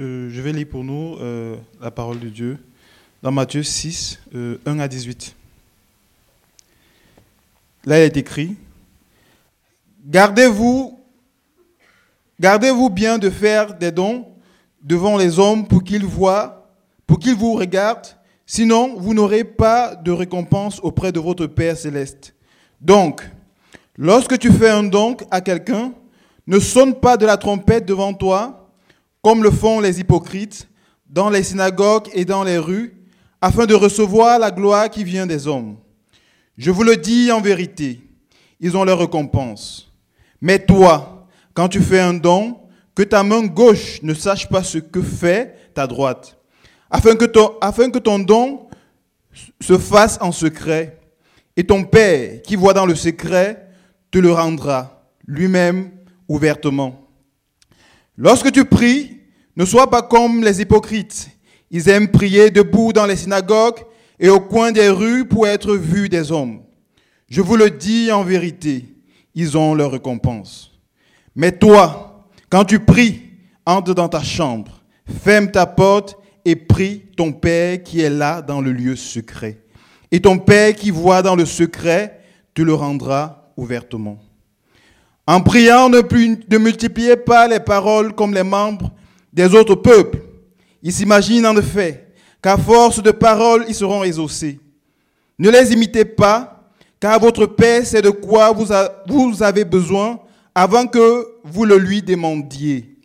Euh, je vais lire pour nous euh, la parole de Dieu dans Matthieu 6, 1 à 18. Là, il est écrit Gardez-vous, gardez-vous bien de faire des dons devant les hommes pour qu'ils voient, pour qu'ils vous regardent, sinon vous n'aurez pas de récompense auprès de votre Père céleste. Donc, lorsque tu fais un don à quelqu'un, ne sonne pas de la trompette devant toi, comme le font les hypocrites, dans les synagogues et dans les rues, afin de recevoir la gloire qui vient des hommes. Je vous le dis en vérité, ils ont leur récompense. Mais toi, quand tu fais un don, que ta main gauche ne sache pas ce que fait ta droite, afin que ton, afin que ton don se fasse en secret, et ton Père qui voit dans le secret te le rendra lui-même ouvertement. Lorsque tu pries, ne sois pas comme les hypocrites. Ils aiment prier debout dans les synagogues et au coin des rues pour être vus des hommes. Je vous le dis en vérité, ils ont leur récompense. Mais toi, quand tu pries, entre dans ta chambre, ferme ta porte et prie ton Père qui est là dans le lieu secret. Et ton Père qui voit dans le secret te le rendra ouvertement. En priant, ne, ne multipliez pas les paroles comme les membres des autres peuples. Ils s'imaginent en effet qu'à force de paroles, ils seront exaucés. Ne les imitez pas, car votre Père sait de quoi vous, vous avez besoin avant que vous le lui demandiez.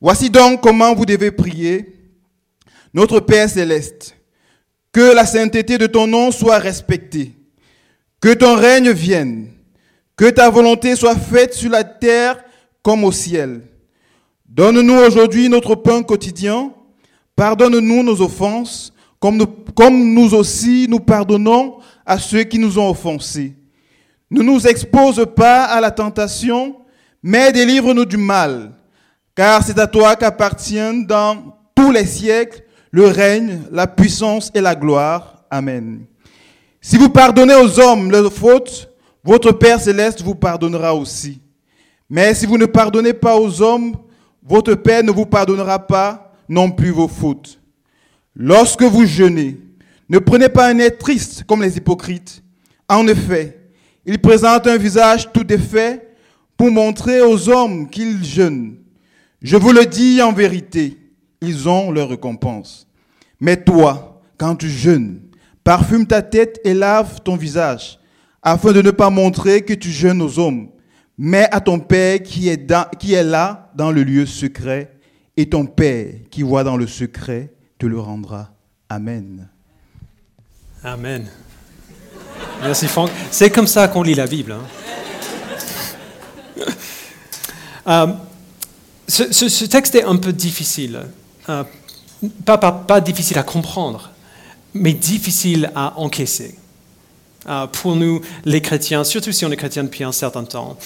Voici donc comment vous devez prier. Notre Père céleste, que la sainteté de ton nom soit respectée, que ton règne vienne que ta volonté soit faite sur la terre comme au ciel. Donne-nous aujourd'hui notre pain quotidien. Pardonne-nous nos offenses, comme nous, aussi nous pardonnons à ceux qui nous ont offensés. Ne nous expose pas à la tentation, mais délivre-nous du mal, car c'est à toi qu'appartiennent dans tous les siècles le règne, la puissance et la gloire. Amen. Si vous pardonnez aux hommes leurs fautes, votre Père céleste vous pardonnera aussi. Mais si vous ne pardonnez pas aux hommes, votre Père ne vous pardonnera pas non plus vos fautes. Lorsque vous jeûnez, ne prenez pas un air triste comme les hypocrites. En effet, ils présentent un visage tout défait pour montrer aux hommes qu'ils jeûnent. Je vous le dis en vérité, ils ont leur récompense. Mais toi, quand tu jeûnes, parfume ta tête et lave ton visage afin de ne pas montrer que tu jeûnes aux hommes, mais à ton Père qui est, qui est là dans le lieu secret, et ton Père qui voit dans le secret te le rendra. Amen. Amen. Merci Franck. C'est comme ça qu'on lit la Bible. Hein. Euh, ce, texte est un peu difficile. Euh, pas, pas, pas difficile à comprendre, mais difficile à encaisser. Euh, pour nous, les chrétiens, surtout si on est chrétien depuis un certain temps.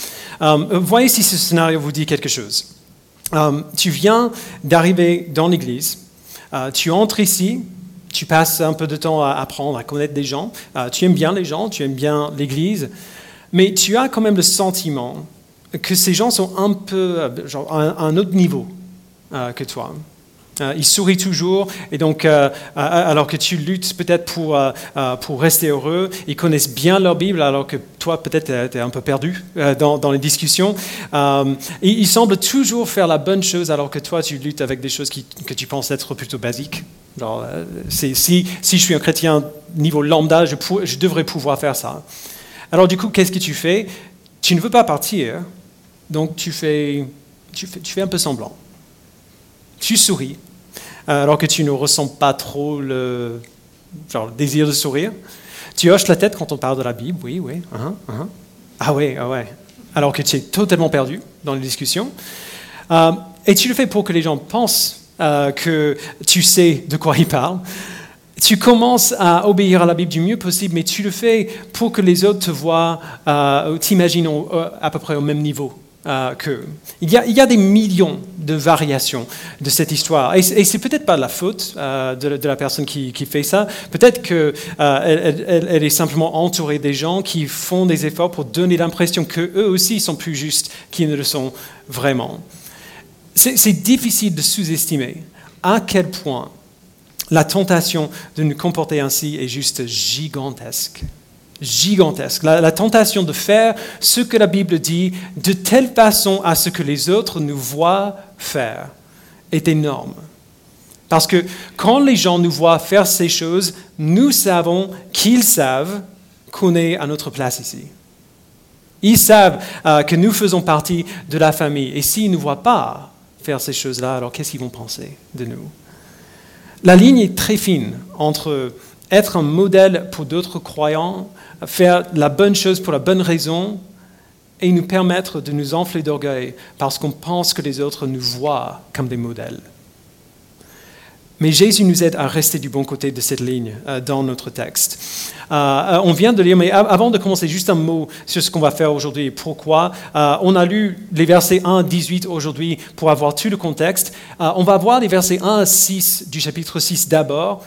Euh, voyez si ce scénario vous dit quelque chose. Euh, tu viens d'arriver dans l'église, tu entres ici, tu passes un peu de temps à apprendre, à connaître des gens, tu aimes bien les gens, tu aimes bien l'église, mais tu as quand même le sentiment que ces gens sont un peu genre, à un autre niveau que toi. Euh, ils sourient toujours, et donc, euh, euh, alors que tu luttes peut-être pour, pour rester heureux, ils connaissent bien leur Bible, alors que toi, peut-être, tu es un peu perdu dans, les discussions. ils semblent toujours faire la bonne chose, alors que toi, tu luttes avec des choses que tu penses être plutôt basiques. Si, je suis un chrétien niveau lambda, je, devrais pouvoir faire ça. Alors, du coup, qu'est-ce que tu fais? Tu ne veux pas partir, donc tu fais, un peu semblant tu souris, euh, alors que tu ne ressens pas trop le, le désir de sourire. Tu hoches la tête quand on parle de la Bible, oui, oui. Uh-huh, uh-huh. Ah oui, ah ouais. Alors que tu es totalement perdu dans les discussions. Euh, et tu le fais pour que les gens pensent euh, que tu sais de quoi ils parlent. Tu commences à obéir à la Bible du mieux possible, mais tu le fais pour que les autres te voient, t'imaginent à peu près au même niveau euh, que, il, y a, des millions de variations de cette histoire. Et, c'est peut-être pas la faute euh, de, la personne qui, fait ça. Peut-être qu'elle euh, est simplement entourée des gens qui font des efforts pour donner l'impression qu'eux aussi sont plus justes qu'ils ne le sont vraiment. c'est difficile de sous-estimer à quel point la tentation de nous comporter ainsi est juste gigantesque. Gigantesque. La, tentation de faire ce que la Bible dit de telle façon à ce que les autres nous voient faire est énorme. Parce que quand les gens nous voient faire ces choses, nous savons qu'ils savent qu'on est à notre place ici. Ils savent euh, que nous faisons partie de la famille. Et s'ils ne nous voient pas faire ces choses-là, alors qu'est-ce qu'ils vont penser de nous? La ligne est très fine entre être un modèle pour d'autres croyants, faire la bonne chose pour la bonne raison, et nous permettre de nous enfler d'orgueil parce qu'on pense que les autres nous voient comme des modèles. Mais Jésus nous aide à rester du bon côté de cette ligne euh, dans notre texte. Euh, euh, on vient de lire, mais avant de commencer, juste un mot sur ce qu'on va faire aujourd'hui et pourquoi. on a lu les versets 1 à 18 aujourd'hui pour avoir tout le contexte. on va voir les versets 1 à 6 du chapitre 6 d'abord.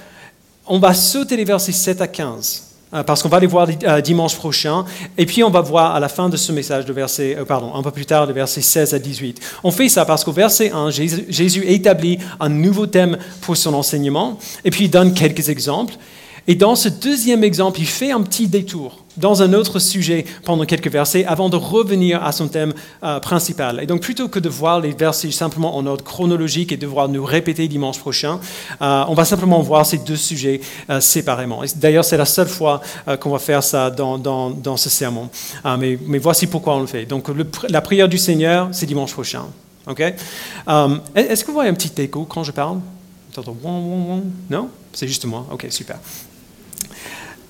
On va sauter les versets 7 à 15 euh, parce qu'on va les voir euh, dimanche prochain. Et puis on va voir à la fin de ce message, de verset, euh, pardon, un peu plus tard, de verset 16 à 18. On fait ça parce qu'au verset 1, Jésus établit un nouveau thème pour son enseignement, et puis il donne quelques exemples. Et dans ce deuxième exemple, il fait un petit détour dans un autre sujet pendant quelques versets avant de revenir à son thème euh, principal. Et donc plutôt que de voir les versets simplement en ordre chronologique et devoir nous répéter dimanche prochain, euh, on va simplement voir ces deux sujets euh, séparément. D'ailleurs, c'est la seule fois qu'on va faire ça dans, ce sermon. Mais, mais, voici pourquoi on le fait. Donc la prière du Seigneur, c'est dimanche prochain. ok? Est-ce que vous voyez un petit écho quand je parle? Non? C'est juste moi. Ok, super.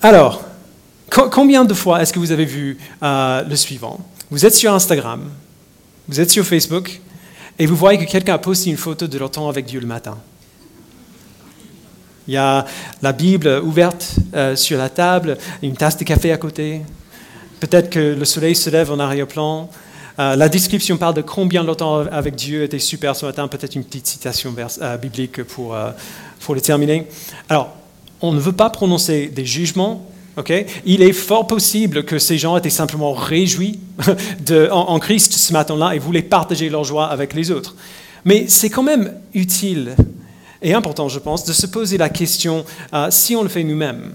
Alors, Combien de fois est-ce que vous avez vu euh, le suivant? Vous êtes sur Instagram, vous êtes sur Facebook, et vous voyez que quelqu'un a posté une photo de leur temps avec Dieu le matin. Il y a la Bible ouverte euh, sur la table, une tasse de café à côté. Peut-être que le soleil se lève en arrière-plan. Euh, la description parle de combien leur temps avec Dieu était super ce matin. Peut-être une petite citation biblique pour, pour le terminer. Alors, on ne veut pas prononcer des jugements il est fort possible que ces gens étaient simplement réjouis en, Christ ce matin-là et voulaient partager leur joie avec les autres. Mais c'est quand même utile et important, je pense, de se poser la question euh, si on le fait nous-mêmes.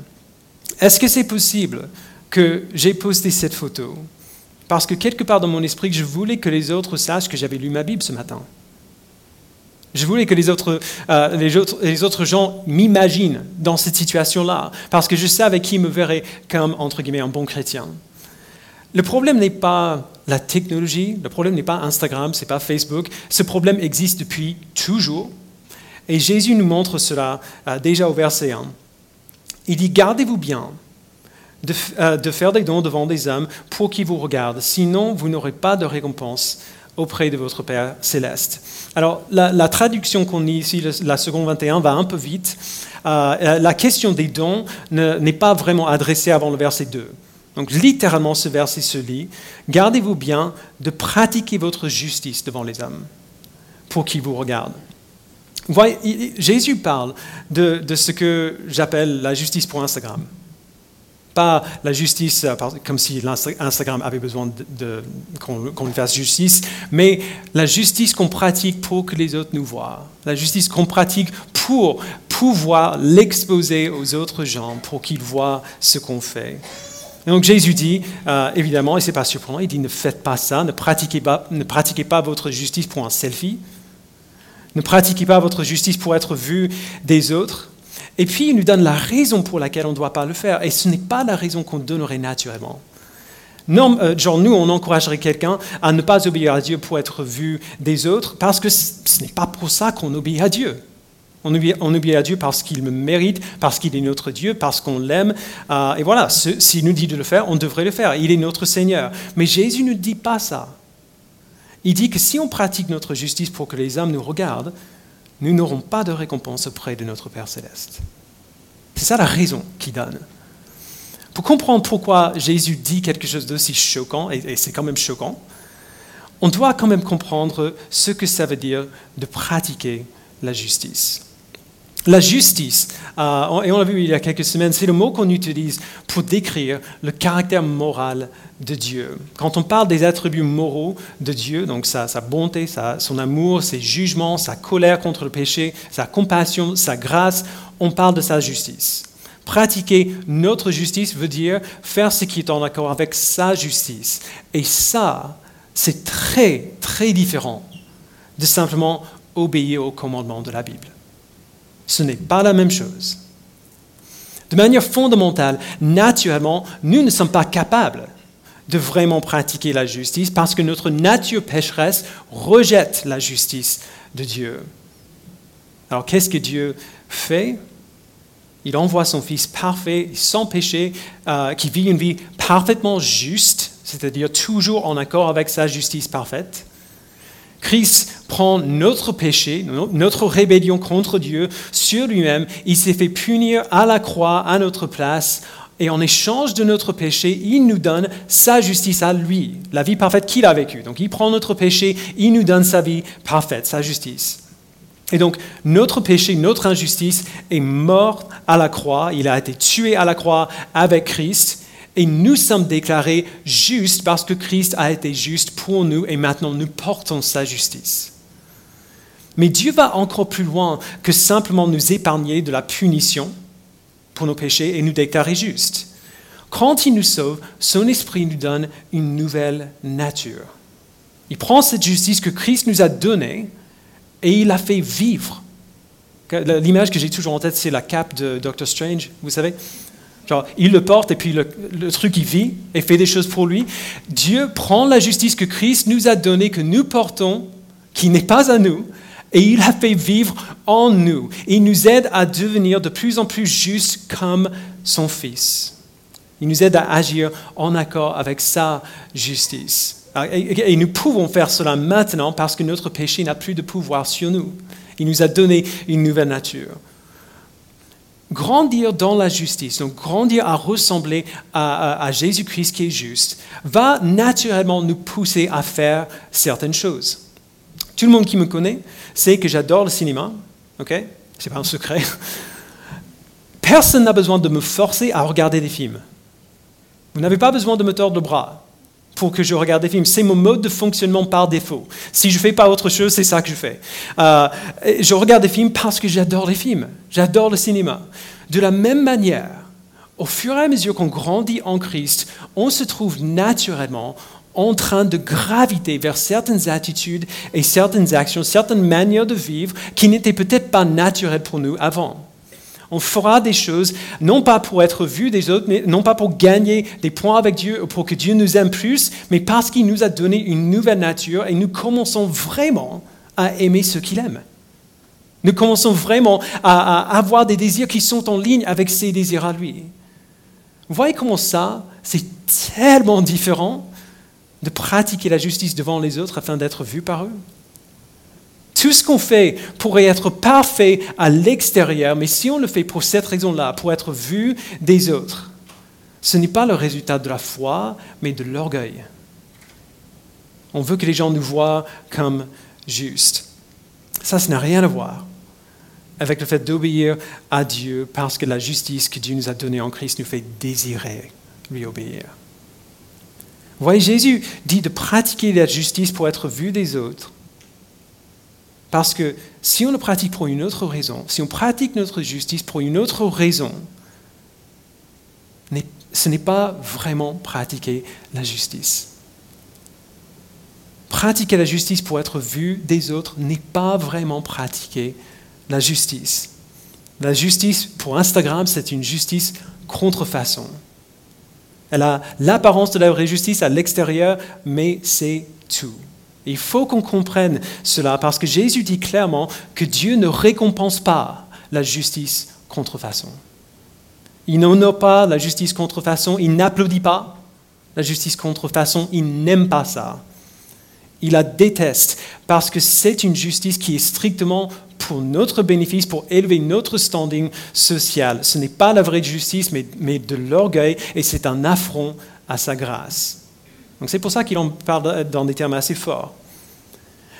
Est-ce que c'est possible que j'ai posté cette photo? Parce que quelque part dans mon esprit, je voulais que les autres sachent que j'avais lu ma Bible ce matin je voulais que les autres, euh, les autres, les autres gens m'imaginent dans cette situation-là, parce que je savais qui me verrait comme, entre guillemets, un bon chrétien. Le problème n'est pas la technologie, le problème n'est pas Instagram, c'est pas Facebook. Ce problème existe depuis toujours. Et Jésus nous montre cela euh, déjà au verset 1. Il dit, gardez-vous bien de, euh, de faire des dons devant des hommes pour qu'ils vous regardent, sinon vous n'aurez pas de récompense auprès de votre Père céleste. Alors, la, traduction qu'on lit ici, la seconde 21, va un peu vite. Euh, la question des dons n'est pas vraiment adressée avant le verset 2. Donc, littéralement, ce verset se lit Gardez-vous bien de pratiquer votre justice devant les hommes pour qu'ils vous regardent. Voyez, Jésus parle de ce que j'appelle la justice pour Instagram. Pas la justice euh, comme si Instagram avait besoin qu'on lui fasse justice, mais la justice qu'on pratique pour que les autres nous voient. La justice qu'on pratique pour pouvoir l'exposer aux autres gens, pour qu'ils voient ce qu'on fait. Et donc Jésus dit, euh, évidemment, et ce n'est pas surprenant, il dit ne faites pas ça, ne pratiquez pas, ne pratiquez pas votre justice pour un selfie, ne pratiquez pas votre justice pour être vu des autres. Et puis, il nous donne la raison pour laquelle on ne doit pas le faire. Et ce n'est pas la raison qu'on donnerait naturellement. Non, euh, genre, nous, on encouragerait quelqu'un à ne pas obéir à Dieu pour être vu des autres, parce que ce n'est pas pour ça qu'on obéit à Dieu. On obéit, à Dieu parce qu'il me mérite, parce qu'il est notre Dieu, parce qu'on l'aime. Euh, et voilà, s'il nous dit de le faire, on devrait le faire. Il est notre Seigneur. Mais Jésus ne dit pas ça. Il dit que si on pratique notre justice pour que les hommes nous regardent, nous n'aurons pas de récompense auprès de notre Père céleste. C'est ça la raison qu'il donne. Pour comprendre pourquoi Jésus dit quelque chose d'aussi choquant, et c'est quand même choquant, on doit quand même comprendre ce que ça veut dire de pratiquer la justice. La justice, euh, et on l'a vu il y a quelques semaines, c'est le mot qu'on utilise pour décrire le caractère moral de Dieu. Quand on parle des attributs moraux de Dieu, donc sa, bonté, son amour, ses jugements, sa colère contre le péché, sa compassion, sa grâce, on parle de sa justice. Pratiquer notre justice veut dire faire ce qui est en accord avec sa justice. Et ça, c'est très, très différent de simplement obéir aux commandements de la Bible. Ce n'est pas la même chose. De manière fondamentale, naturellement, nous ne sommes pas capables de vraiment pratiquer la justice parce que notre nature pécheresse rejette la justice de Dieu. Alors qu'est-ce que Dieu fait? Il envoie son Fils parfait, sans péché, euh, qui vit une vie parfaitement juste, c'est-à-dire toujours en accord avec sa justice parfaite. Christ prend notre péché, notre rébellion contre Dieu sur lui-même. Il s'est fait punir à la croix à notre place. Et en échange de notre péché, il nous donne sa justice à lui, la vie parfaite qu'il a vécue. Donc il prend notre péché, il nous donne sa vie parfaite, sa justice. Et donc notre péché, notre injustice est mort à la croix, il a été tué à la croix avec Christ. Et nous sommes déclarés justes parce que Christ a été juste pour nous et maintenant nous portons sa justice. Mais Dieu va encore plus loin que simplement nous épargner de la punition pour nos péchés et nous déclarer justes. Quand il nous sauve, son esprit nous donne une nouvelle nature. Il prend cette justice que Christ nous a donnée et il la fait vivre. L'image que j'ai toujours en tête, c'est la cape de Doctor Strange, vous savez il le porte et puis le, truc, il vit et fait des choses pour lui. Dieu prend la justice que Christ nous a donnée, que nous portons, qui n'est pas à nous, et il la fait vivre en nous. il nous aide à devenir de plus en plus justes comme son Fils. Il nous aide à agir en accord avec sa justice. Et nous pouvons faire cela maintenant parce que notre péché n'a plus de pouvoir sur nous. Il nous a donné une nouvelle nature grandir dans la justice, donc grandir à ressembler à, Jésus-Christ qui est juste, va naturellement nous pousser à faire certaines choses. Tout le monde qui me connaît sait que j'adore le cinéma, ok? C'est pas un secret. Personne n'a besoin de me forcer à regarder des films. Vous n'avez pas besoin de me tordre le bras pour que je regarde des films. C'est mon mode de fonctionnement par défaut. Si je ne fais pas autre chose, c'est ça que je fais. Euh, je regarde des films parce que j'adore les films. J'adore le cinéma. De la même manière, au fur et à mesure qu'on grandit en Christ, on se trouve naturellement en train de graviter vers certaines attitudes et certaines actions, certaines manières de vivre qui n'étaient peut-être pas naturelles pour nous avant. On fera des choses, non pas pour être vu des autres, non pas pour gagner des points avec Dieu ou pour que Dieu nous aime plus, mais parce qu'il nous a donné une nouvelle nature et nous commençons vraiment à aimer ce qu'il aime. Nous commençons vraiment à, avoir des désirs qui sont en ligne avec ses désirs à lui. Vous voyez comment ça, c'est tellement différent de pratiquer la justice devant les autres afin d'être vu par eux? Tout ce qu'on fait pourrait être parfait à l'extérieur, mais si on le fait pour cette raison-là, pour être vu des autres, ce n'est pas le résultat de la foi, mais de l'orgueil. On veut que les gens nous voient comme justes. Ça, ça n'a rien à voir avec le fait d'obéir à Dieu parce que la justice que Dieu nous a donnée en Christ nous fait désirer lui obéir. Vous voyez, Jésus dit de pratiquer la justice pour être vu des autres parce que si on le pratique pour une autre raison, si on pratique notre justice pour une autre raison, ce n'est pas vraiment pratiquer la justice. Pratiquer la justice pour être vu des autres n'est pas vraiment pratiquer la justice. La justice pour Instagram, c'est une justice contrefaçon. Elle a l'apparence de la vraie justice à l'extérieur, mais c'est tout. Il faut qu'on comprenne cela parce que Jésus dit clairement que Dieu ne récompense pas la justice contrefaçon. Il n'honore pas la justice contrefaçon, il n'applaudit pas la justice contrefaçon, il n'aime pas ça. Il la déteste parce que c'est une justice qui est strictement pour notre bénéfice, pour élever notre standing social. Ce n'est pas la vraie justice, mais, mais de l'orgueil, et c'est un affront à sa grâce. Donc c'est pour ça qu'il en parle dans des termes assez forts.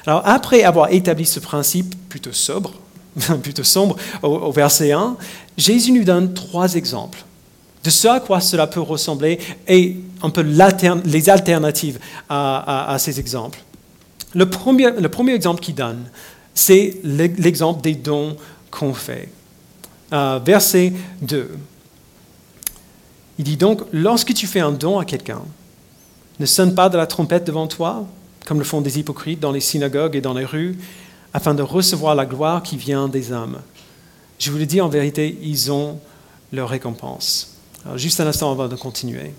Alors après avoir établi ce principe plutôt sobre, plutôt sombre, au, verset 1, Jésus nous donne trois exemples de ce à quoi cela peut ressembler et un peu les alternatives à, ces exemples. Le premier, le premier exemple qu'il donne, c'est l'exemple des dons qu'on fait. Euh, verset 2. Il dit donc, lorsque tu fais un don à quelqu'un, ne sonne pas de la trompette devant toi, comme le font des hypocrites dans les synagogues et dans les rues, afin de recevoir la gloire qui vient des hommes. Je vous le dis en vérité, ils ont leur récompense. Alors, juste un instant avant de continuer.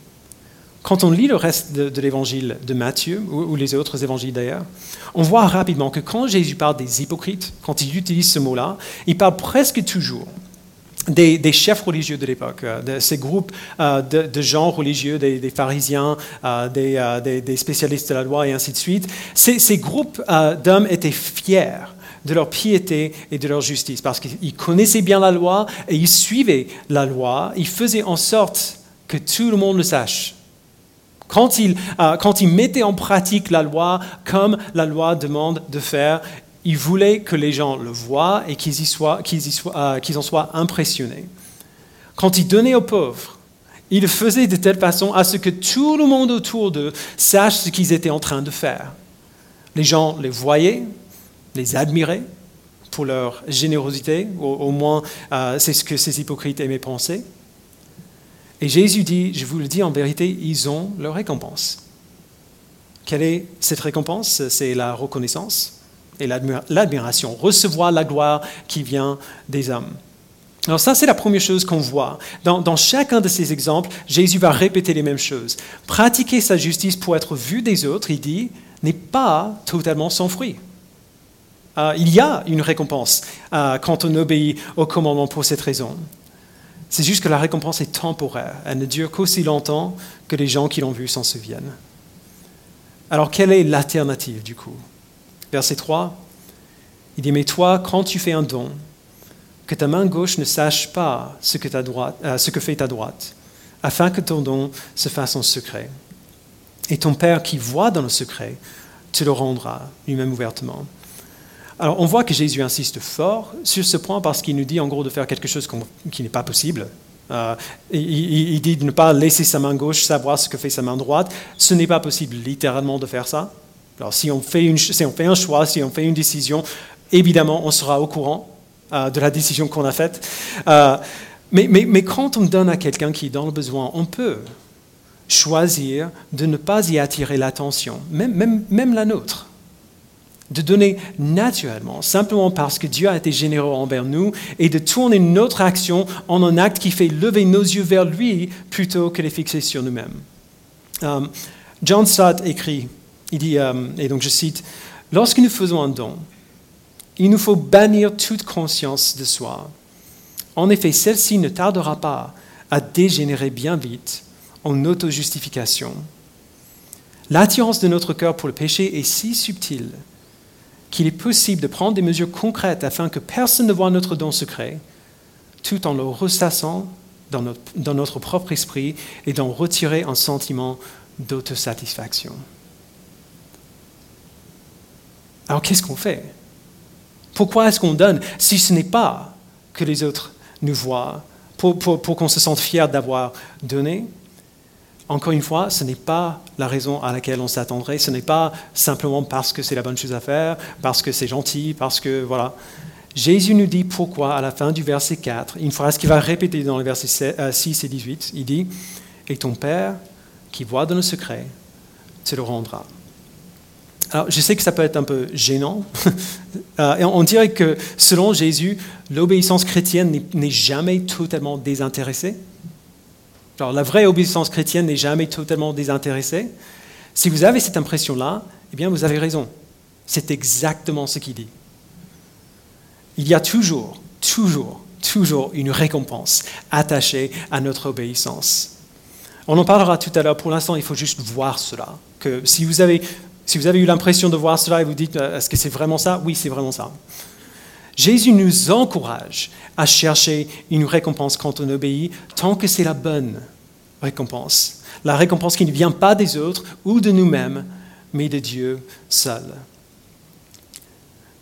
Quand on lit le reste de, l'évangile de Matthieu, ou, les autres évangiles d'ailleurs, on voit rapidement que quand Jésus parle des hypocrites, quand il utilise ce mot-là, il parle presque toujours des, chefs religieux de l'époque, euh, de ces groupes euh, de, gens religieux, des, pharisiens, euh, des, spécialistes de la loi et ainsi de suite. Ces, groupes d'hommes étaient fiers de leur piété et de leur justice, parce qu'ils connaissaient bien la loi et ils suivaient la loi, ils faisaient en sorte que tout le monde le sache. Quand ils, quand ils mettaient en pratique la loi comme la loi demande de faire, il voulait que les gens le voient et qu'ils, euh, en soient impressionnés. Quand il donnait aux pauvres, il le faisait de telle façon à ce que tout le monde autour d'eux sache ce qu'ils étaient en train de faire. Les gens les voyaient, les admiraient pour leur générosité, au, moins euh, c'est ce que ces hypocrites aimaient penser. Et Jésus dit, je vous le dis en vérité, ils ont leur récompense. Quelle est cette récompense? C'est la reconnaissance et l'admiration, recevoir la gloire qui vient des hommes. Alors ça, c'est la première chose qu'on voit. Dans, chacun de ces exemples, Jésus va répéter les mêmes choses. Pratiquer sa justice pour être vu des autres, il dit, n'est pas totalement sans fruit. Euh, il y a une récompense euh, quand on obéit au commandement pour cette raison. C'est juste que la récompense est temporaire. Elle ne dure qu'aussi longtemps que les gens qui l'ont vu s'en souviennent. Alors quelle est l'alternative du coup? Verset 3, il dit, mais toi, quand tu fais un don, que ta main gauche ne sache pas ce que, euh, ce que fait ta droite, afin que ton don se fasse en secret. Et ton Père qui voit dans le secret te le rendra lui-même ouvertement. Alors on voit que Jésus insiste fort sur ce point parce qu'il nous dit en gros de faire quelque chose qui n'est pas possible. Euh, il, il, dit de ne pas laisser sa main gauche savoir ce que fait sa main droite. Ce n'est pas possible littéralement de faire ça. Alors si on, fait un choix, si on fait une décision, évidemment, on sera au courant euh, de la décision qu'on a faite. Euh, mais, quand on donne à quelqu'un qui est dans le besoin, on peut choisir de ne pas y attirer l'attention, même, la nôtre. De donner naturellement, simplement parce que Dieu a été généreux envers nous, et de tourner notre action en un acte qui fait lever nos yeux vers lui plutôt que les fixer sur nous-mêmes. Euh, John Stott écrit il dit, euh, et donc je cite, Lorsque nous faisons un don, il nous faut bannir toute conscience de soi. En effet, celle-ci ne tardera pas à dégénérer bien vite en auto-justification. L'attirance de notre cœur pour le péché est si subtile qu'il est possible de prendre des mesures concrètes afin que personne ne voit notre don secret, tout en le ressassant dans notre propre esprit et d'en retirer un sentiment d'autosatisfaction. Alors qu'est-ce qu'on fait? Pourquoi est-ce qu'on donne si ce n'est pas que les autres nous voient, pour, qu'on se sente fier d'avoir donné? Encore une fois, ce n'est pas la raison à laquelle on s'attendrait, ce n'est pas simplement parce que c'est la bonne chose à faire, parce que c'est gentil, parce que voilà. Jésus nous dit pourquoi à la fin du verset 4, une phrase qu'il va répéter dans les versets 6 et 18, il dit, Et ton Père qui voit dans le secret te le rendra. Alors, je sais que ça peut être un peu gênant. Euh, et on dirait que, selon Jésus, l'obéissance chrétienne n'est jamais totalement désintéressée. Alors, la vraie obéissance chrétienne n'est jamais totalement désintéressée. Si vous avez cette impression-là, eh bien, vous avez raison. C'est exactement ce qu'il dit. Il y a toujours, toujours, toujours une récompense attachée à notre obéissance. On en parlera tout à l'heure. Pour l'instant, il faut juste voir cela. Que si vous avez si vous avez eu l'impression de voir cela et vous dites, euh, est-ce que c'est vraiment ça? Oui, c'est vraiment ça. Jésus nous encourage à chercher une récompense quand on obéit, tant que c'est la bonne récompense. La récompense qui ne vient pas des autres ou de nous-mêmes, mais de Dieu seul.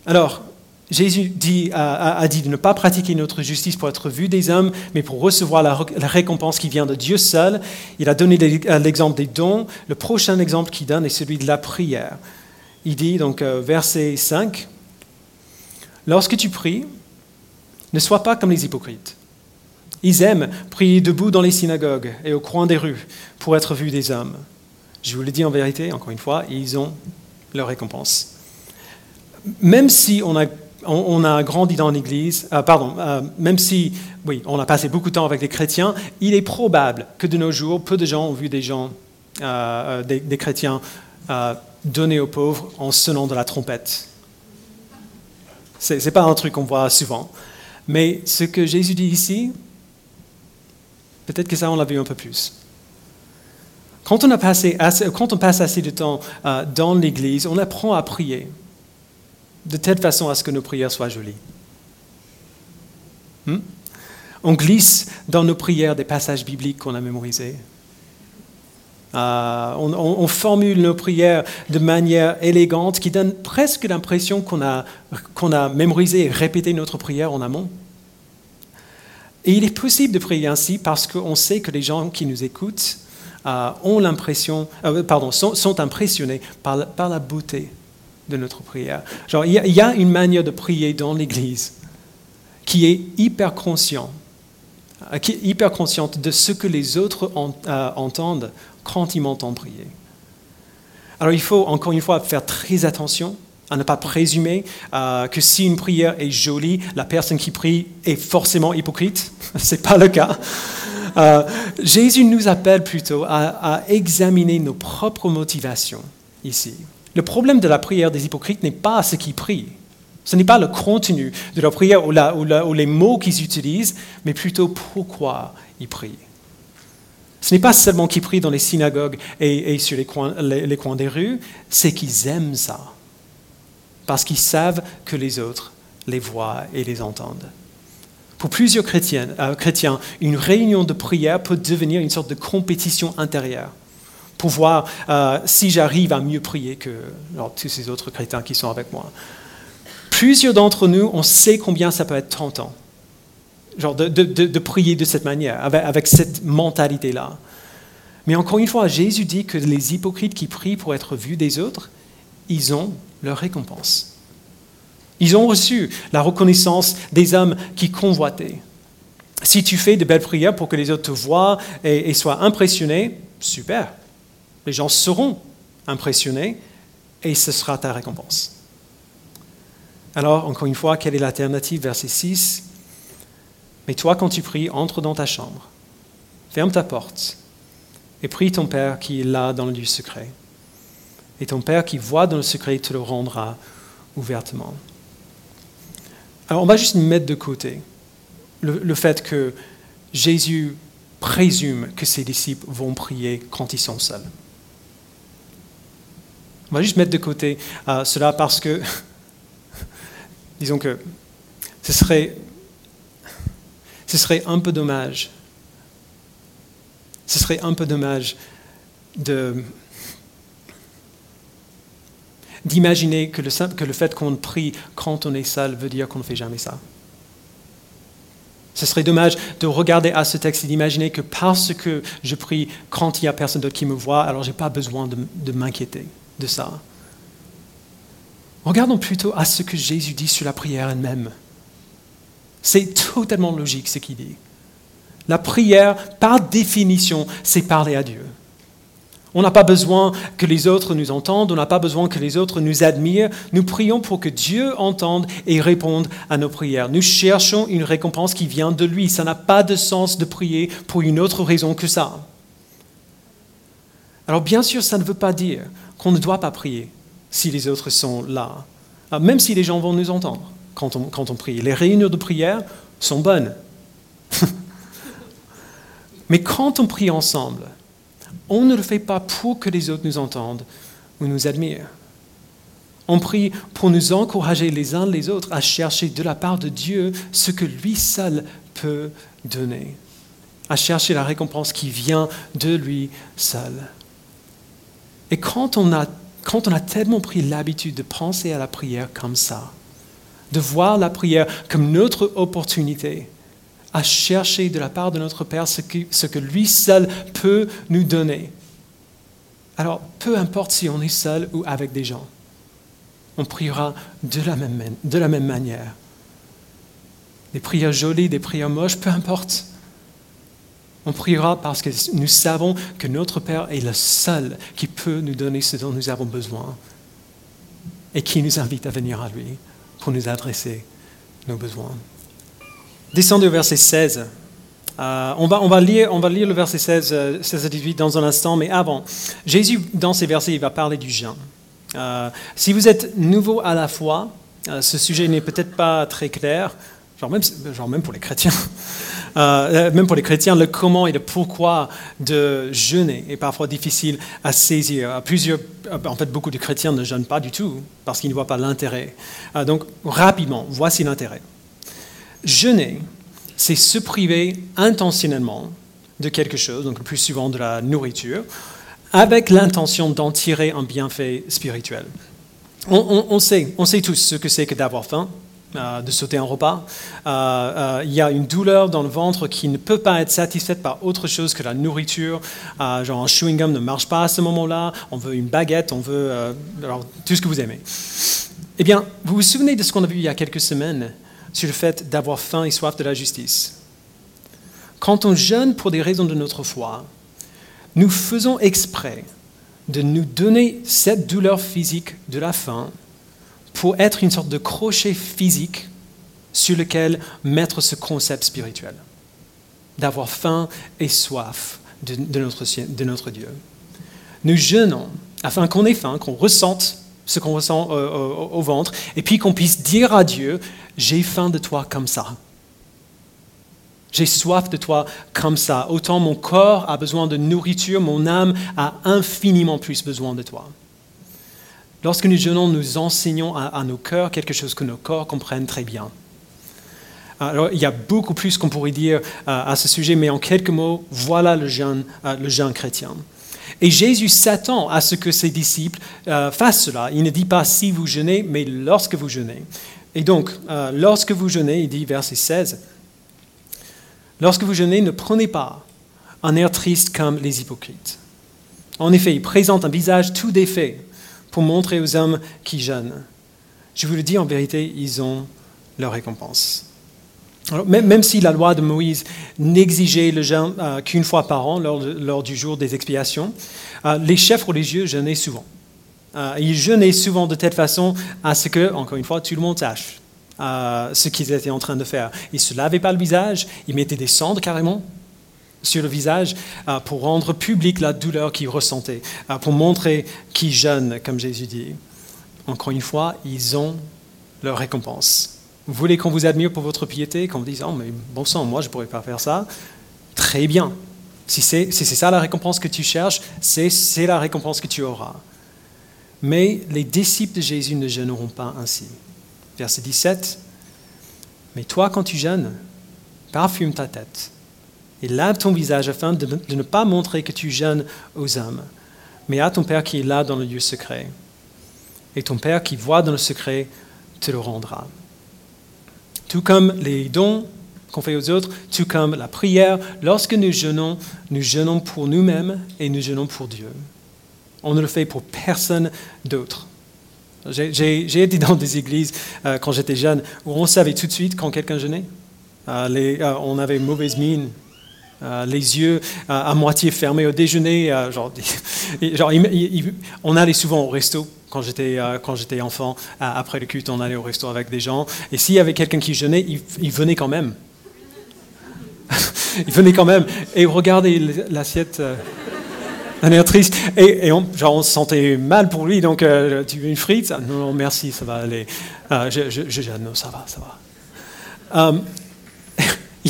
Alors, Jésus a, dit de ne pas pratiquer notre justice pour être vu des hommes, mais pour recevoir la, récompense qui vient de Dieu seul. Il a donné l'exemple des dons. Le prochain exemple qu'il donne est celui de la prière. Il dit, donc, euh, verset 5, Lorsque tu pries, ne sois pas comme les hypocrites. Ils aiment prier debout dans les synagogues et au coin des rues pour être vus des hommes. Je vous le dis en vérité, encore une fois, ils ont leur récompense. Même si on a on, a grandi dans l'Église, euh, pardon, euh, même si, oui, on a passé beaucoup de temps avec des chrétiens, il est probable que de nos jours, peu de gens ont vu des gens, euh, des, chrétiens, donner aux pauvres en sonnant de la trompette. Ce n'est pas un truc qu'on voit souvent. Mais ce que Jésus dit ici, peut-être que ça, on l'a vu un peu plus. Quand on, a passé quand on passe assez de temps dans l'Église, on apprend à prier de telle façon à ce que nos prières soient jolies. Hmm? On glisse dans nos prières des passages bibliques qu'on a mémorisés. Euh, on, formule nos prières de manière élégante qui donne presque l'impression qu'on a, qu'on a mémorisé et répété notre prière en amont. Et il est possible de prier ainsi parce qu'on sait que les gens qui nous écoutent euh, ont l'impression, euh, pardon, sont, impressionnés par par la beauté de notre prière. Genre, il y, a une manière de prier dans l'Église qui est hyper conscient, euh, hyper consciente de ce que les autres euh, entendent quand ils m'entendent prier. Alors il faut encore une fois faire très attention à ne pas présumer euh, que si une prière est jolie, la personne qui prie est forcément hypocrite. Ce n'est pas le cas. Jésus nous appelle plutôt à examiner nos propres motivations ici. Le problème de la prière des hypocrites n'est pas ce qu'ils prient. Ce n'est pas le contenu de leur prière ou, les mots qu'ils utilisent, mais plutôt pourquoi ils prient. Ce n'est pas seulement qu'ils prient dans les synagogues et, sur les coins, des rues, c'est qu'ils aiment ça. Parce qu'ils savent que les autres les voient et les entendent. Pour plusieurs chrétiens, euh, chrétiens, une réunion de prière peut devenir une sorte de compétition intérieure pour voir euh, si j'arrive à mieux prier que tous ces autres chrétiens qui sont avec moi. Plusieurs d'entre nous, on sait combien ça peut être tentant, genre de, prier de cette manière, avec, cette mentalité-là. Mais encore une fois, Jésus dit que les hypocrites qui prient pour être vus des autres, ils ont leur récompense. Ils ont reçu la reconnaissance des hommes qui convoitaient. Si tu fais de belles prières pour que les autres te voient et soient impressionnés, super. Les gens seront impressionnés et ce sera ta récompense. Alors, encore une fois, quelle est l'alternative Verset 6. Mais toi, quand tu pries, entre dans ta chambre, ferme ta porte et prie ton Père qui est là dans le lieu secret. Et ton Père qui voit dans le secret te le rendra ouvertement. Alors, on va juste mettre de côté le, le fait que Jésus présume que ses disciples vont prier quand ils sont seuls. On va juste mettre de côté euh, cela parce que, disons que ce serait, ce serait un peu dommage. Ce serait un peu dommage de, d'imaginer que le, fait qu'on prie quand on est seul veut dire qu'on ne fait jamais ça. Ce serait dommage de regarder à ce texte et d'imaginer que parce que je prie quand il n'y a personne d'autre qui me voit, alors je n'ai pas besoin de m'inquiéter de ça. Regardons plutôt à ce que Jésus dit sur la prière elle-même. C'est totalement logique ce qu'il dit. La prière, par définition, c'est parler à Dieu. On n'a pas besoin que les autres nous entendent, on n'a pas besoin que les autres nous admirent. Nous prions pour que Dieu entende et réponde à nos prières. Nous cherchons une récompense qui vient de lui. Ça n'a pas de sens de prier pour une autre raison que ça. Alors bien sûr, ça ne veut pas dire qu'on ne doit pas prier si les autres sont là, ah, même si les gens vont nous entendre quand on, quand on prie. Les réunions de prière sont bonnes. Mais quand on prie ensemble, on ne le fait pas pour que les autres nous entendent ou nous admirent. On prie pour nous encourager les uns les autres à chercher de la part de Dieu ce que lui seul peut donner, à chercher la récompense qui vient de lui seul. Et quand on a, tellement pris l'habitude de penser à la prière comme ça, de voir la prière comme notre opportunité à chercher de la part de notre Père ce que, lui seul peut nous donner. Alors, peu importe si on est seul ou avec des gens, on priera de la même manière. Des prières jolies, des prières moches, peu importe. On priera parce que nous savons que notre Père est le seul qui peut nous donner ce dont nous avons besoin et qui nous invite à venir à lui pour nous adresser nos besoins. Descendez au verset 16. Euh, on, va, on, va lire, on, va, lire, le verset 16, 16 à 18 dans un instant, mais avant, Jésus, dans ces versets, il va parler du jeûne. Euh, si vous êtes nouveau à la foi, euh, ce sujet n'est peut-être pas très clair, genre même, pour les chrétiens. Euh, même pour les chrétiens, le comment et le pourquoi de jeûner est parfois difficile à saisir. Plusieurs, en fait, beaucoup de chrétiens ne jeûnent pas du tout parce qu'ils ne voient pas l'intérêt. donc, rapidement, voici l'intérêt. Jeûner, c'est se priver intentionnellement de quelque chose, donc le plus souvent de la nourriture, avec l'intention d'en tirer un bienfait spirituel. On, sait, on sait tous ce que c'est que d'avoir faim, euh, de sauter un repas. Euh, euh, il y a une douleur dans le ventre qui ne peut pas être satisfaite par autre chose que la nourriture. genre un chewing-gum ne marche pas à ce moment-là. On veut une baguette, on veut alors, tout ce que vous aimez. Eh bien, vous vous souvenez de ce qu'on a vu il y a quelques semaines sur le fait d'avoir faim et soif de la justice? Quand on jeûne pour des raisons de notre foi, nous faisons exprès de nous donner cette douleur physique de la faim pour être une sorte de crochet physique sur lequel mettre ce concept spirituel, d'avoir faim et soif de, notre, Dieu. Nous jeûnons afin qu'on ait faim, qu'on ressente ce qu'on ressent au, au ventre, et puis qu'on puisse dire à Dieu, j'ai faim de toi comme ça. J'ai soif de toi comme ça. Autant mon corps a besoin de nourriture, mon âme a infiniment plus besoin de toi. Lorsque nous jeûnons, nous enseignons à, nos cœurs quelque chose que nos corps comprennent très bien. Alors, il y a beaucoup plus qu'on pourrait dire euh, à ce sujet, mais en quelques mots, voilà le jeûne, euh, le jeûne chrétien. Et Jésus s'attend à ce que ses disciples euh, fassent cela. Il ne dit pas si vous jeûnez, mais lorsque vous jeûnez. Et donc, lorsque vous jeûnez, il dit verset 16, Lorsque vous jeûnez, ne prenez pas un air triste comme les hypocrites. En effet, ils présentent un visage tout défait pour montrer aux hommes qui jeûnent. Je vous le dis en vérité, ils ont leur récompense. même, si la loi de Moïse n'exigeait le jeûne euh, qu'une fois par an lors, du jour des expiations, euh, les chefs religieux jeûnaient souvent. Euh, ils jeûnaient souvent de telle façon à ce que, encore une fois, tout le monde sache ce qu'ils étaient en train de faire. Ils ne se lavaient pas le visage, ils mettaient des cendres carrément sur le visage euh, pour rendre public la douleur qu'ils ressentaient, euh, pour montrer qu'ils jeûnent, comme Jésus dit. Encore une fois, ils ont leur récompense. Vous voulez qu'on vous admire pour votre piété, qu'on vous dise Oh, mais bon sang, moi je ne pourrais pas faire ça Très bien. Si c'est si ça la récompense que tu cherches, c'est la récompense que tu auras. Mais les disciples de Jésus ne jeûneront pas ainsi. Verset 17. Mais toi, quand tu jeûnes, parfume ta tête et lave ton visage afin de, ne pas montrer que tu jeûnes aux hommes, mais à ton Père qui est là dans le lieu secret. Et ton Père qui voit dans le secret te le rendra. Tout comme les dons qu'on fait aux autres, tout comme la prière, lorsque nous jeûnons, nous jeûnons pour nous-mêmes et nous jeûnons pour Dieu. On ne le fait pour personne d'autre. J'ai été dans des églises euh, quand j'étais jeune où on savait tout de suite quand quelqu'un jeûnait. Euh, euh, on avait mauvaise mine, les yeux à moitié fermés au déjeuner. genre, genre on allait souvent au resto quand j'étais enfant. après le culte, on allait au resto avec des gens. Et s'il y avait quelqu'un qui jeûnait, il, venait quand même. il venait quand même. Et regardez l'assiette air triste. Et, on, genre, on se sentait mal pour lui, donc euh, tu veux une frite? Non, merci, ça va aller. Euh, je, je, non, ça va, ça va. Euh,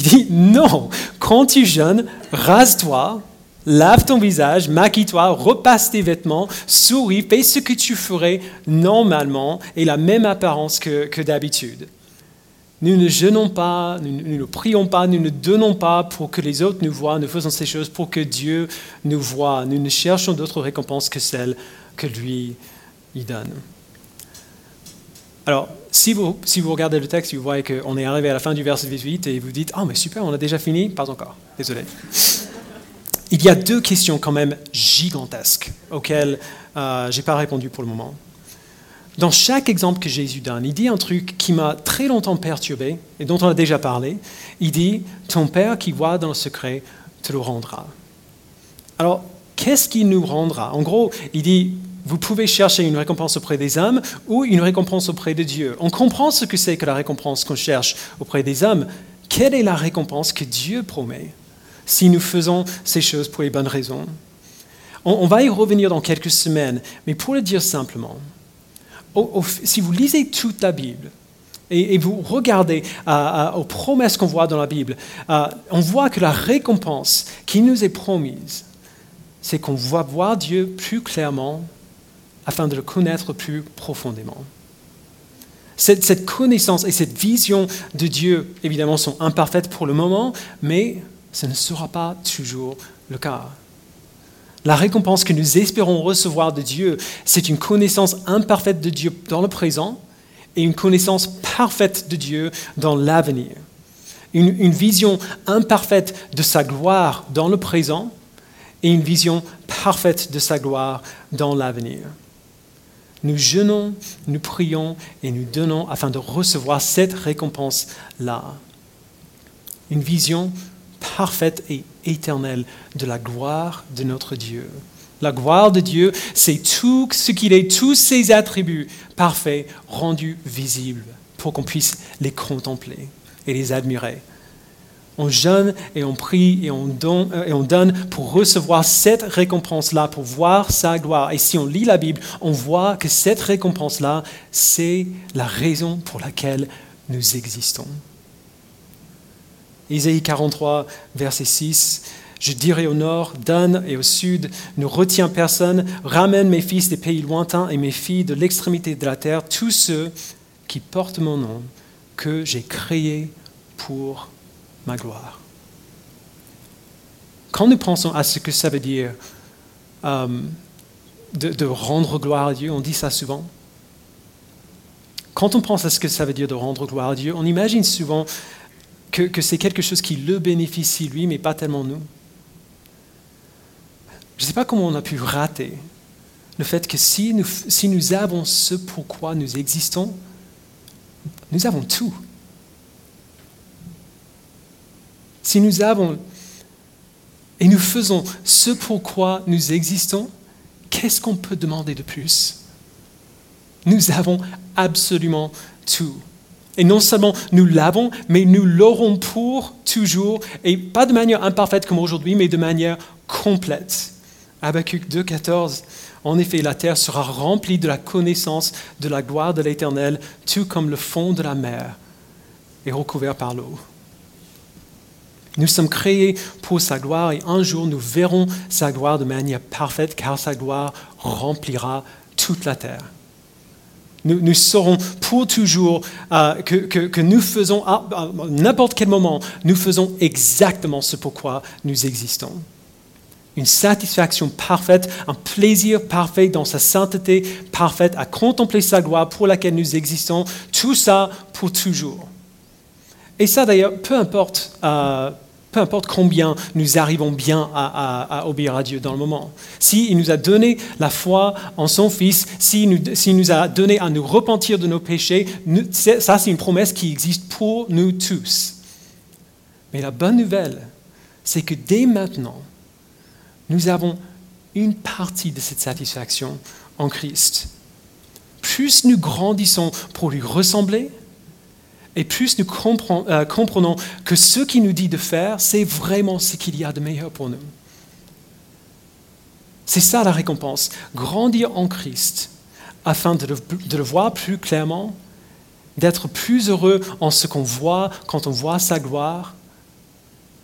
il dit non, quand tu jeûnes, rase-toi, lave ton visage, maquille-toi, repasse tes vêtements, souris, fais ce que tu ferais normalement et la même apparence que, d'habitude. Nous ne jeûnons pas, nous, ne prions pas, nous ne donnons pas pour que les autres nous voient, nous faisons ces choses pour que Dieu nous voie. Nous ne cherchons d'autres récompenses que celles que lui y donne. Alors, si vous, si vous regardez le texte, vous voyez qu'on est arrivé à la fin du verset 18 et vous dites, oh mais super, on a déjà fini Pas encore, désolé. Il y a deux questions quand même gigantesques auxquelles euh, je n'ai pas répondu pour le moment. Dans chaque exemple que Jésus donne, il dit un truc qui m'a très longtemps perturbé et dont on a déjà parlé. Il dit, ton Père qui voit dans le secret te le rendra. Alors, qu'est-ce qu'il nous rendra? En gros, il dit, vous pouvez chercher une récompense auprès des hommes ou une récompense auprès de Dieu. On comprend ce que c'est que la récompense qu'on cherche auprès des hommes. Quelle est la récompense que Dieu promet si nous faisons ces choses pour les bonnes raisons? On, va y revenir dans quelques semaines, mais pour le dire simplement, si vous lisez toute la Bible, et, vous regardez aux promesses qu'on voit dans la Bible, on voit que la récompense qui nous est promise, c'est qu'on va voir Dieu plus clairement afin de le connaître plus profondément. Cette, connaissance et cette vision de Dieu, évidemment, sont imparfaites pour le moment, mais ce ne sera pas toujours le cas. La récompense que nous espérons recevoir de Dieu, c'est une connaissance imparfaite de Dieu dans le présent et une connaissance parfaite de Dieu dans l'avenir. une, vision imparfaite de sa gloire dans le présent et une vision parfaite de sa gloire dans l'avenir. Nous jeûnons, nous prions et nous donnons afin de recevoir cette récompense-là. Une vision parfaite et éternelle de la gloire de notre Dieu. La gloire de Dieu, c'est tout ce qu'il est, tous ses attributs parfaits rendus visibles pour qu'on puisse les contempler et les admirer on jeûne et on prie et on, donne, euh, et on donne pour recevoir cette récompense-là, pour voir sa gloire. Et si on lit la Bible, on voit que cette récompense-là, c'est la raison pour laquelle nous existons. Isaïe 43, verset 6. Je dirai au nord, donne et au sud, ne retiens personne, ramène mes fils des pays lointains et mes filles de l'extrémité de la terre, tous ceux qui portent mon nom, que j'ai créé pour ma gloire. Quand nous pensons à ce que ça veut dire euh, de, rendre gloire à Dieu, on dit ça souvent. Quand on pense à ce que ça veut dire de rendre gloire à Dieu, on imagine souvent que, c'est quelque chose qui le bénéficie lui, mais pas tellement nous. Je ne sais pas comment on a pu rater le fait que si nous, si nous avons ce pourquoi nous existons, nous avons tout. Si nous avons et nous faisons ce pourquoi nous existons, qu'est-ce qu'on peut demander de plus? Nous avons absolument tout. Et non seulement nous l'avons, mais nous l'aurons pour toujours, et pas de manière imparfaite comme aujourd'hui, mais de manière complète. Habakkuk 2,14 En effet, la terre sera remplie de la connaissance de la gloire de l'Éternel, tout comme le fond de la mer est recouvert par l'eau. Nous sommes créés pour sa gloire et un jour nous verrons sa gloire de manière parfaite car sa gloire remplira toute la terre. Nous, saurons pour toujours euh, que, nous faisons, à, n'importe quel moment, nous faisons exactement ce pourquoi nous existons. Une satisfaction parfaite, un plaisir parfait dans sa sainteté parfaite, à contempler sa gloire pour laquelle nous existons, tout ça pour toujours. Et ça, d'ailleurs, peu importe, euh, peu importe combien nous arrivons bien à, obéir à Dieu dans le moment. S'il nous a donné la foi en son Fils, s'il nous, nous, a donné à nous repentir de nos péchés, ça, c'est une promesse qui existe pour nous tous. Mais la bonne nouvelle, c'est que dès maintenant, nous avons une partie de cette satisfaction en Christ. Plus nous grandissons pour lui ressembler, et plus nous euh, comprenons que ce qu'il nous dit de faire, c'est vraiment ce qu'il y a de meilleur pour nous. C'est ça la récompense, grandir en Christ afin de le, voir plus clairement, d'être plus heureux en ce qu'on voit quand on voit sa gloire,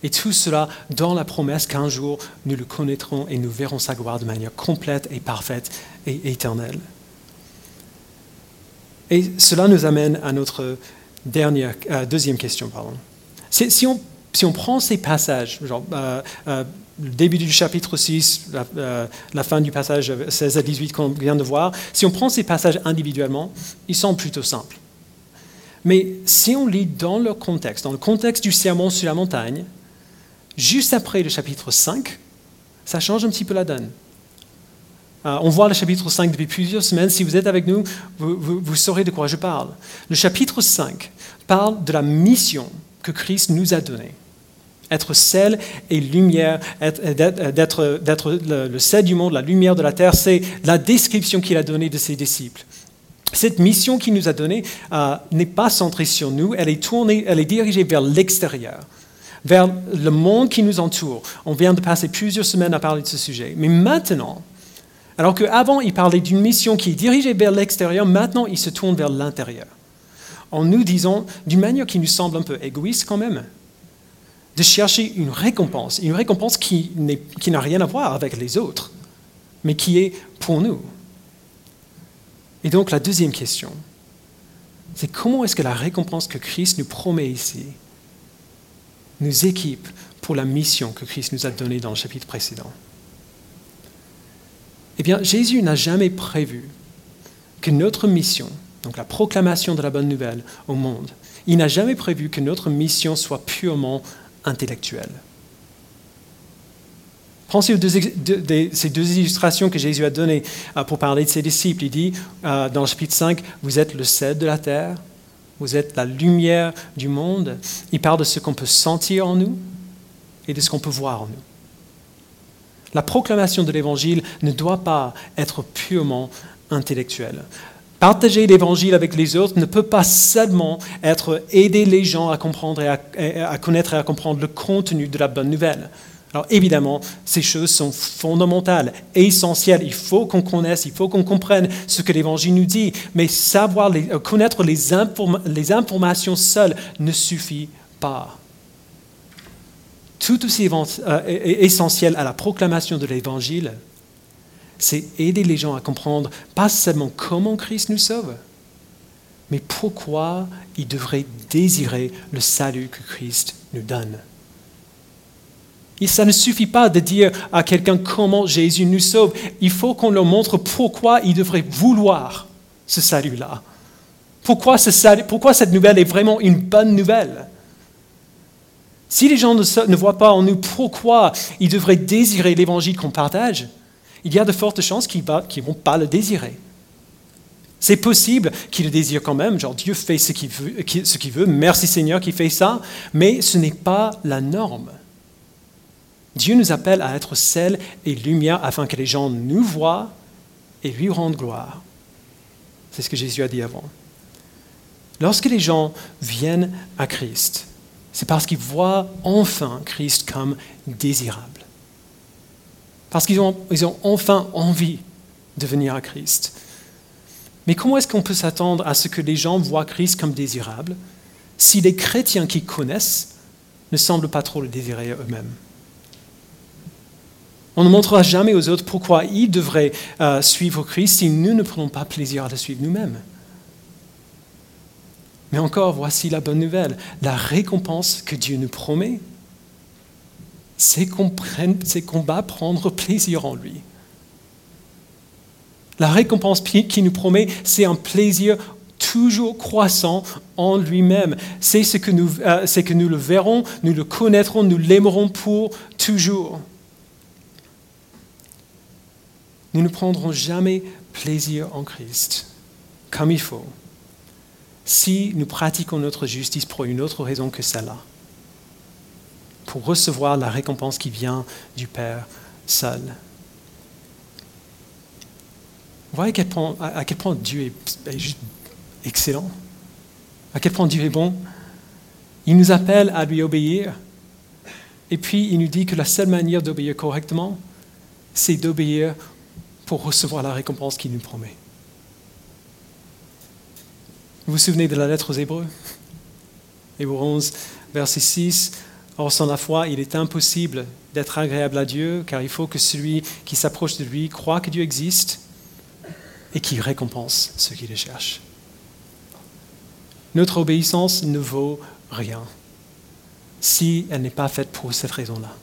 et tout cela dans la promesse qu'un jour nous le connaîtrons et nous verrons sa gloire de manière complète et parfaite et éternelle. Et cela nous amène à notre Dernière, euh, deuxième question. Si, on, si, on, prend ces passages, genre, euh, euh, le début du chapitre 6, la, fin du passage 16 à 18 qu'on vient de voir, si on prend ces passages individuellement, ils sont plutôt simples. Mais si on lit dans le contexte, dans le contexte du sermon sur la montagne, juste après le chapitre 5, ça change un petit peu la donne. Euh, on voit le chapitre 5 depuis plusieurs semaines. Si vous êtes avec nous, vous, saurez de quoi je parle. Le chapitre 5 parle de la mission que Christ nous a donnée. Être sel et lumière, d'être le, sel du monde, la lumière de la terre, c'est la description qu'il a donnée de ses disciples. Cette mission qu'il nous a donnée euh, n'est pas centrée sur nous, elle est tournée, elle est dirigée vers l'extérieur, vers le monde qui nous entoure. On vient de passer plusieurs semaines à parler de ce sujet. Mais maintenant, alors qu'avant, il parlait d'une mission qui est dirigée vers l'extérieur, maintenant, il se tourne vers l'intérieur. En nous disant, d'une manière qui nous semble un peu égoïste quand même, de chercher une récompense, une récompense qui n'a rien à voir avec les autres, mais qui est pour nous. Et donc la deuxième question, c'est comment est-ce que la récompense que Christ nous promet ici nous équipe pour la mission que Christ nous a donnée dans le chapitre précédent? Eh bien, Jésus n'a jamais prévu que notre mission, donc la proclamation de la bonne nouvelle au monde, il n'a jamais prévu que notre mission soit purement intellectuelle. Pensez aux ces deux illustrations que Jésus a données euh, pour parler de ses disciples. Il dit euh, dans le chapitre 5, vous êtes le sel de la terre, vous êtes la lumière du monde. Il parle de ce qu'on peut sentir en nous et de ce qu'on peut voir en nous. La proclamation de l'Évangile ne doit pas être purement intellectuelle. Partager l'Évangile avec les autres ne peut pas seulement être aider les gens à comprendre et à, connaître et à comprendre le contenu de la bonne nouvelle. Alors évidemment, ces choses sont fondamentales, essentielles. Il faut qu'on connaisse, il faut qu'on comprenne ce que l'Évangile nous dit. Mais savoir connaître les, les informations seules ne suffit pas tout aussi euh, essentiel à la proclamation de l'Évangile, c'est aider les gens à comprendre pas seulement comment Christ nous sauve, mais pourquoi ils devraient désirer le salut que Christ nous donne. Et ça ne suffit pas de dire à quelqu'un comment Jésus nous sauve. Il faut qu'on leur montre pourquoi ils devraient vouloir ce salut-là. Pourquoi, pourquoi cette nouvelle est vraiment une bonne nouvelle. Si les gens ne, voient pas en nous pourquoi ils devraient désirer l'évangile qu'on partage, il y a de fortes chances qu'ils ne vont pas le désirer. C'est possible qu'ils le désirent quand même, genre Dieu fait ce qu'il veut, merci Seigneur qui fait ça, mais ce n'est pas la norme. Dieu nous appelle à être sel et lumière afin que les gens nous voient et lui rendent gloire. C'est ce que Jésus a dit avant. Lorsque les gens viennent à Christ, c'est parce qu'ils voient enfin Christ comme désirable. Parce qu'ils ont, enfin envie de venir à Christ. Mais comment est-ce qu'on peut s'attendre à ce que les gens voient Christ comme désirable si les chrétiens qui connaissent ne semblent pas trop le désirer eux-mêmes? On ne montrera jamais aux autres pourquoi ils devraient euh, suivre Christ si nous ne prenons pas plaisir à le suivre nous-mêmes. Mais encore, voici la bonne nouvelle. La récompense que Dieu nous promet, c'est qu'on va prendre plaisir en lui. La récompense qu'il nous promet, c'est un plaisir toujours croissant en lui-même. C'est ce que nous, euh, que nous le verrons, nous le connaîtrons, nous l'aimerons pour toujours. Nous ne prendrons jamais plaisir en Christ comme il faut si nous pratiquons notre justice pour une autre raison que celle-là, pour recevoir la récompense qui vient du Père seul. Vous voyez à quel point, Dieu est, juste excellent, à quel point Dieu est bon? Il nous appelle à lui obéir, et puis il nous dit que la seule manière d'obéir correctement, c'est d'obéir pour recevoir la récompense qu'il nous promet. Vous vous souvenez de la lettre aux Hébreux? Hébreux 11, verset 6. Or, sans la foi, il est impossible d'être agréable à Dieu, car il faut que celui qui s'approche de lui croit que Dieu existe et qu'il récompense ceux qui le cherchent. Notre obéissance ne vaut rien si elle n'est pas faite pour cette raison-là.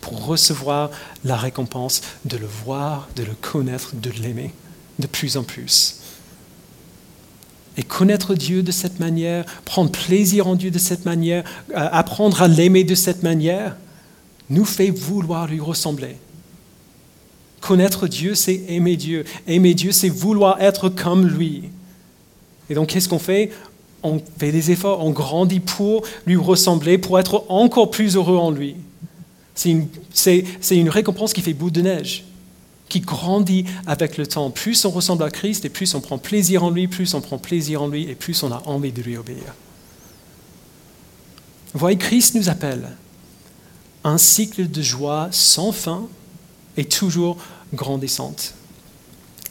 Pour recevoir la récompense de le voir, de le connaître, de l'aimer de plus en plus. Et connaître Dieu de cette manière, prendre plaisir en Dieu de cette manière, euh, apprendre à l'aimer de cette manière, nous fait vouloir lui ressembler. Connaître Dieu, c'est aimer Dieu. Aimer Dieu, c'est vouloir être comme lui. Et donc, qu'est-ce qu'on fait? On fait des efforts, on grandit pour lui ressembler, pour être encore plus heureux en lui. C'est une, une, récompense qui fait bout de neige, qui grandit avec le temps. Plus on ressemble à Christ et plus on prend plaisir en lui, plus on prend plaisir en lui et plus on a envie de lui obéir. Vous voyez, Christ nous appelle un cycle de joie sans fin et toujours grandissante.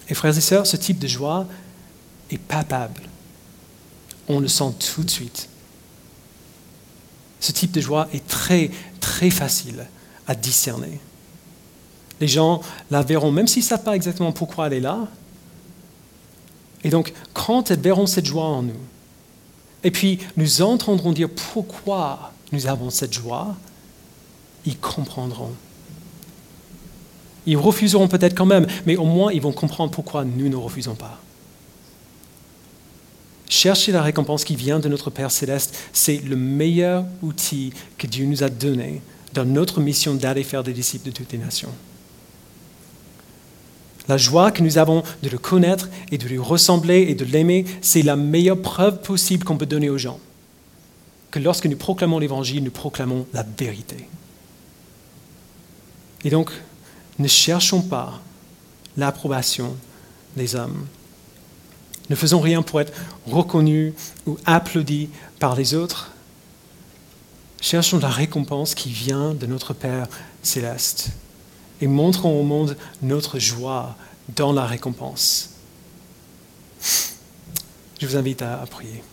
Et frères et sœurs, ce type de joie est palpable. On le sent tout de suite. Ce type de joie est très, très facile à discerner. Les gens la verront, même s'ils ne savent pas exactement pourquoi elle est là. Et donc, quand elles verront cette joie en nous, et puis nous entendrons dire pourquoi nous avons cette joie, ils comprendront. Ils refuseront peut-être quand même, mais au moins ils vont comprendre pourquoi nous ne refusons pas. Chercher la récompense qui vient de notre Père céleste, c'est le meilleur outil que Dieu nous a donné dans notre mission d'aller faire des disciples de toutes les nations. La joie que nous avons de le connaître et de lui ressembler et de l'aimer, c'est la meilleure preuve possible qu'on peut donner aux gens. Que lorsque nous proclamons l'Évangile, nous proclamons la vérité. Et donc, ne cherchons pas l'approbation des hommes. Ne faisons rien pour être reconnus ou applaudis par les autres. Cherchons la récompense qui vient de notre Père céleste et montrons au monde notre joie dans la récompense. Je vous invite à, prier.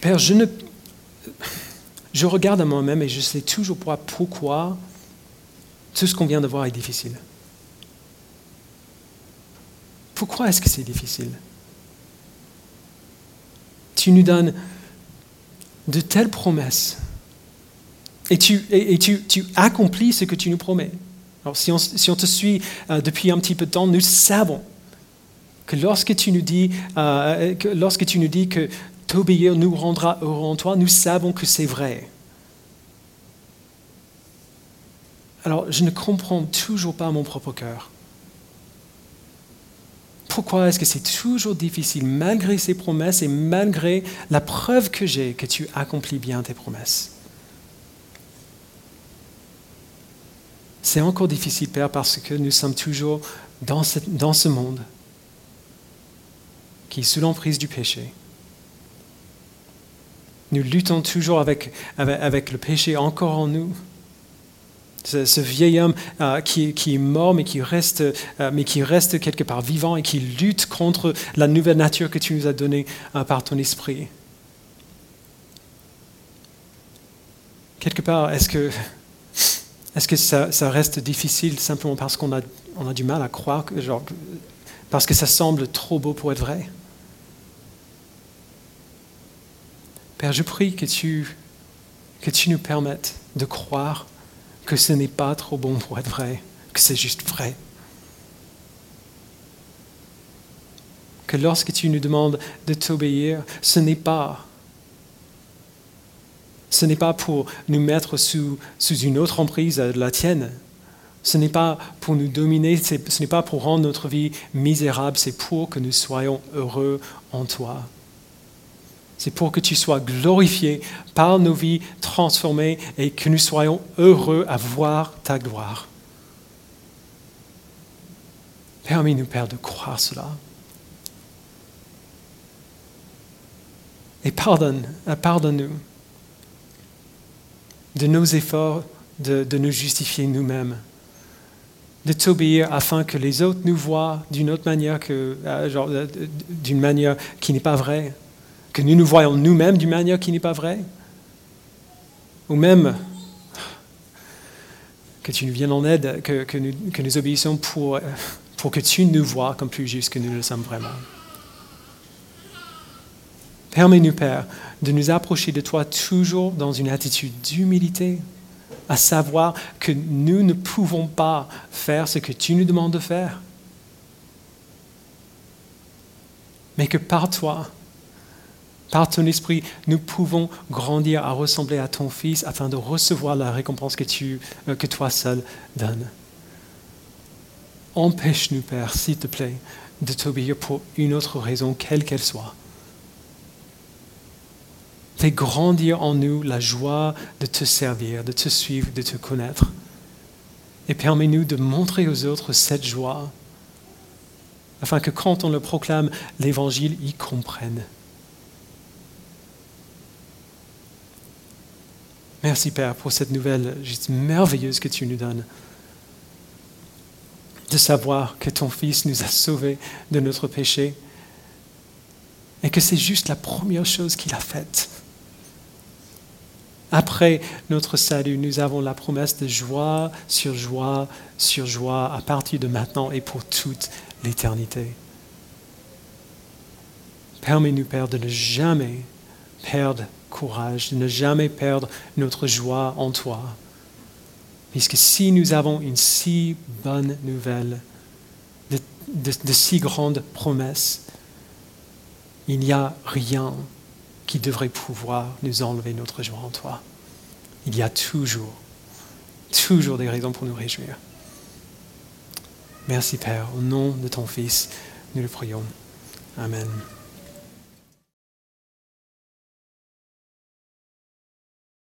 Père, je ne... Je regarde à moi-même et je sais toujours pas pourquoi tout ce qu'on vient de voir est difficile. Pourquoi est-ce que c'est difficile? Tu nous donnes de telles promesses et tu, accomplis ce que tu nous promets. Alors, si on, te suit euh, depuis un petit peu de temps, nous savons que lorsque tu nous dis, euh, que, lorsque tu nous dis que t'obéir nous rendra heureux en toi, nous savons que c'est vrai. Alors, je ne comprends toujours pas mon propre cœur. Pourquoi est-ce que c'est toujours difficile, malgré ces promesses et malgré la preuve que j'ai que tu accomplis bien tes promesses? C'est encore difficile, Père, parce que nous sommes toujours dans, ce monde qui est sous l'emprise du péché. Nous luttons toujours avec, le péché encore en nous. Ce, vieil homme euh, qui, est mort, mais qui, reste, euh, mais qui reste quelque part vivant et qui lutte contre la nouvelle nature que tu nous as donnée euh, par ton esprit. Quelque part, est-ce que, est que ça, ça, reste difficile simplement parce qu'on a, on a du mal à croire, genre, parce que ça semble trop beau pour être vrai? Père, je prie que tu, que tu nous permettes de croire que ce n'est pas trop bon pour être vrai, que c'est juste vrai. Que lorsque tu nous demandes de t'obéir, ce n'est pas ce n'est pas pour nous mettre sous, sous une autre emprise la tienne. Ce n'est pas pour nous dominer, ce n'est pas pour rendre notre vie misérable, c'est pour que nous soyons heureux en toi. C'est pour que tu sois glorifié par nos vies transformées et que nous soyons heureux à voir ta gloire. Permets-nous, Père, de croire cela. Et pardonne, euh, pardonne-nous de nos efforts de, nous justifier nous-mêmes, de t'obéir afin que les autres nous voient d'une autre manière que, euh, d'une manière qui n'est pas vraie que nous nous voyons nous-mêmes d'une manière qui n'est pas vraie? Ou même que tu nous viennes en aide, que, nous, que nous, obéissons pour, pour que tu nous vois comme plus justes que nous le sommes vraiment. Permets-nous, Père, de nous approcher de toi toujours dans une attitude d'humilité, à savoir que nous ne pouvons pas faire ce que tu nous demandes de faire, mais que par toi, par ton esprit, nous pouvons grandir à ressembler à ton Fils afin de recevoir la récompense euh, que toi seul donnes. Empêche-nous, Père, s'il te plaît, de t'obéir pour une autre raison, quelle qu'elle soit. Fais grandir en nous la joie de te servir, de te suivre, de te connaître. Et permets-nous de montrer aux autres cette joie, afin que quand on le proclame, l'Évangile y comprenne. Merci Père pour cette nouvelle juste merveilleuse que tu nous donnes. De savoir que ton Fils nous a sauvés de notre péché et que c'est juste la première chose qu'il a faite. Après notre salut, nous avons la promesse de joie sur joie sur joie à partir de maintenant et pour toute l'éternité. Permets-nous, Père, de ne jamais perdre courage, de ne jamais perdre notre joie en toi. Puisque si nous avons une si bonne nouvelle, de, de si grandes promesses, il n'y a rien qui devrait pouvoir nous enlever notre joie en toi. Il y a toujours, toujours des raisons pour nous réjouir. Merci Père, au nom de ton Fils, nous le prions. Amen.